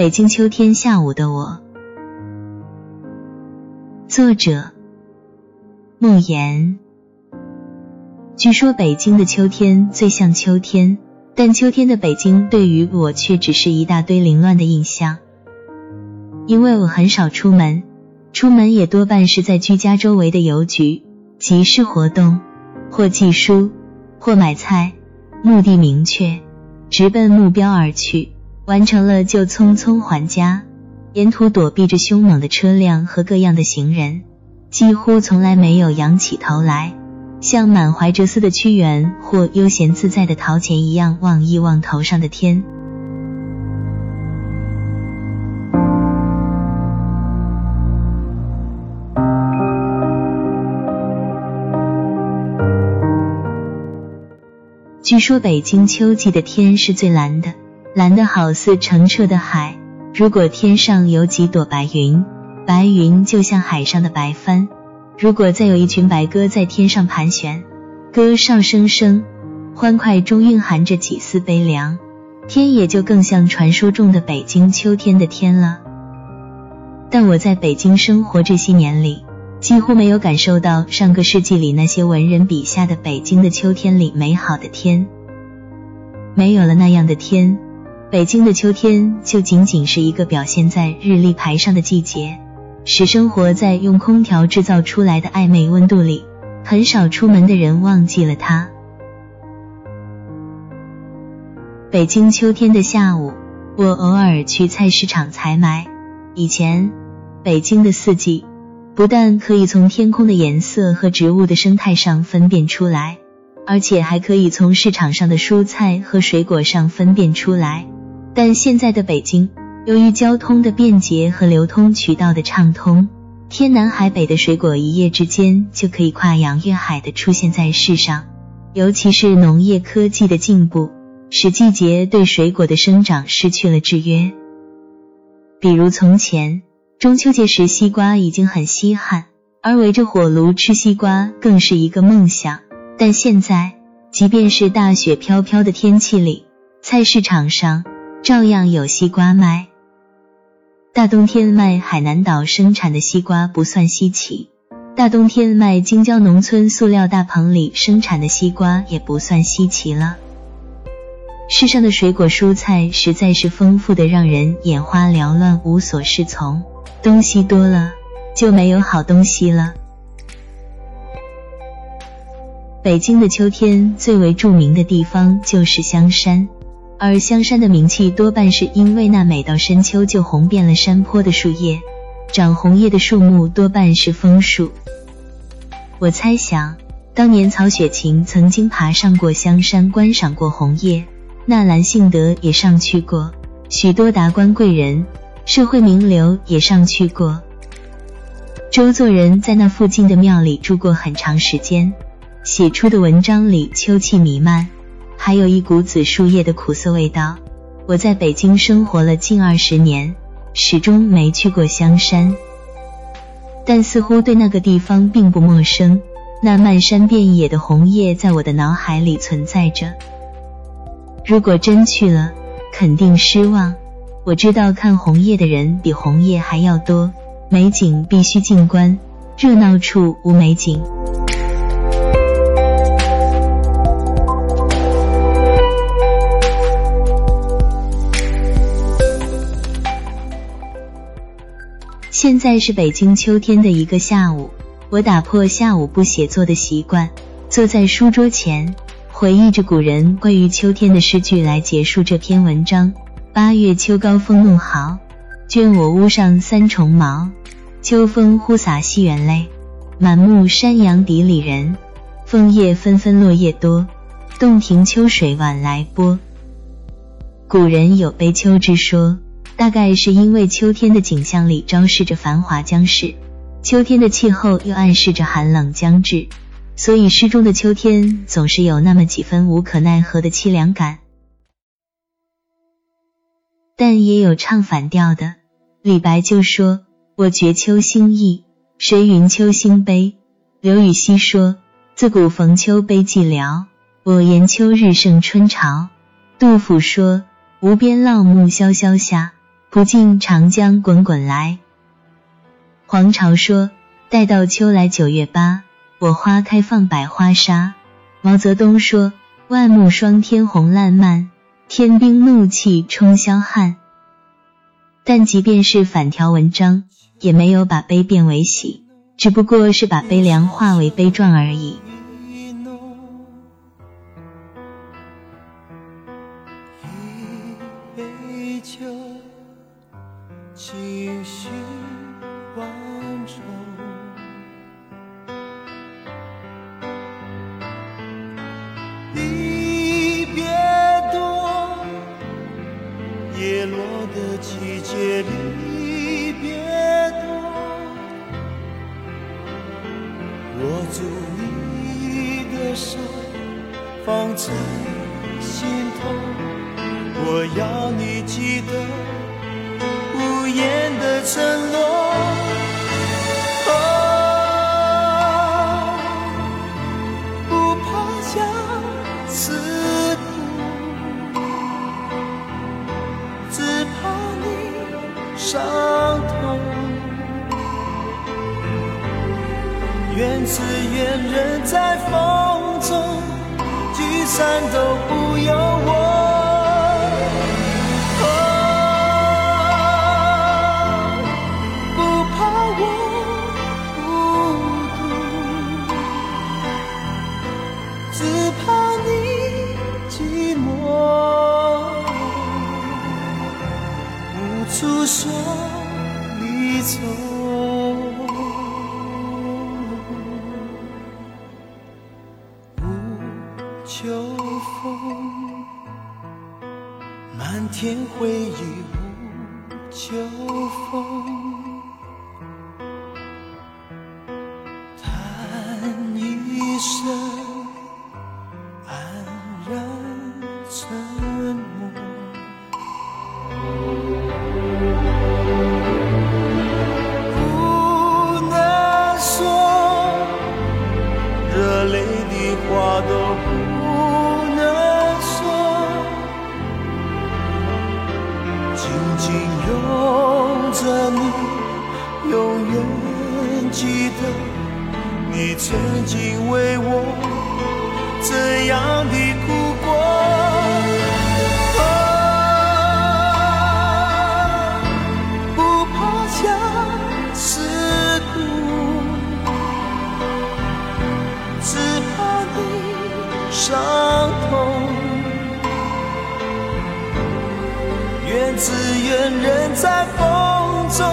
北京秋天下午的我，作者慕言。据说北京的秋天最像秋天，但秋天的北京对于我却只是一大堆凌乱的印象。因为我很少出门，出门也多半是在居家周围的邮局、集市活动，或寄书，或买菜，目的明确，直奔目标而去，完成了就匆匆还家。沿途躲避着凶猛的车辆和各样的行人，几乎从来没有仰起头来，像满怀哲思的屈原或悠闲自在的陶潜一样望一望头上的天。据说北京秋季的天是最蓝的，蓝的好似澄澈的海。如果天上有几朵白云，白云就像海上的白帆；如果再有一群白鸽在天上盘旋，歌哨声声，欢快中蕴含着几丝悲凉，天也就更像传说中的北京秋天的天了。但我在北京生活这些年里。几乎没有感受到上个世纪里那些文人笔下的北京的秋天里美好的天，没有了那样的天，北京的秋天就仅仅是一个表现在日历牌上的季节，使生活在用空调制造出来的暧昧温度里，很少出门的人忘记了它。北京秋天的下午，我偶尔去菜市场采买。以前，北京的四季。不但可以从天空的颜色和植物的生态上分辨出来，而且还可以从市场上的蔬菜和水果上分辨出来。但现在的北京，由于交通的便捷和流通渠道的畅通，天南海北的水果一夜之间就可以跨洋越海的出现在世上。尤其是农业科技的进步，使季节对水果的生长失去了制约。比如从前。中秋节时，西瓜已经很稀罕，而围着火炉吃西瓜更是一个梦想。但现在，即便是大雪飘飘的天气里，菜市场上照样有西瓜卖。大冬天卖海南岛生产的西瓜不算稀奇，大冬天卖京郊农村塑料大棚里生产的西瓜也不算稀奇了。世上的水果蔬菜实在是丰富的，让人眼花缭乱，无所适从。东西多了，就没有好东西了。北京的秋天最为著名的地方就是香山，而香山的名气多半是因为那每到深秋就红遍了山坡的树叶，长红叶的树木多半是枫树。我猜想，当年曹雪芹曾经爬上过香山观赏过红叶，纳兰性德也上去过，许多达官贵人。社会名流也上去过，周作人在那附近的庙里住过很长时间，写出的文章里秋气弥漫，还有一股子树叶的苦涩味道。我在北京生活了近二十年，始终没去过香山，但似乎对那个地方并不陌生。那漫山遍野的红叶在我的脑海里存在着，如果真去了，肯定失望。我知道看红叶的人比红叶还要多，美景必须静观，热闹处无美景。现在是北京秋天的一个下午，我打破下午不写作的习惯，坐在书桌前，回忆着古人关于秋天的诗句，来结束这篇文章。八月秋高风怒号，倦我屋上三重茅。秋风忽洒西园泪，满目山阳笛里人。枫叶纷纷落叶多，洞庭秋水晚来波。古人有悲秋之说，大概是因为秋天的景象里昭示着繁华将逝，秋天的气候又暗示着寒冷将至，所以诗中的秋天总是有那么几分无可奈何的凄凉感。但也有唱反调的，李白就说：“我觉秋心意，谁云秋心悲？”刘禹锡说：“自古逢秋悲寂寥，我言秋日胜春朝。”杜甫说：“无边浪木萧萧下，不尽长江滚滚来。黄巢说：“待到秋来九月八，我花开放百花杀。”毛泽东说：“万木霜天红烂漫，天兵怒气冲霄汉。”但即便是反条文章，也没有把悲变为喜，只不过是把悲凉化为悲壮而已。世界离别多握住你的手放在心头我要你记得无言的承诺。愿只愿人在风中聚散都不由我，秋风，漫天回忆无秋风，叹一声黯然沉。紧紧拥着你永远记得你曾经为我这样的在风中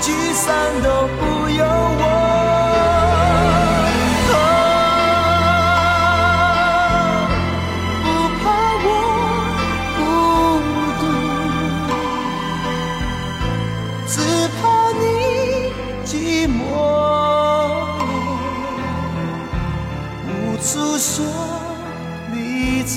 聚散都不由我，不怕我孤独，只怕你寂寞，无处说离愁。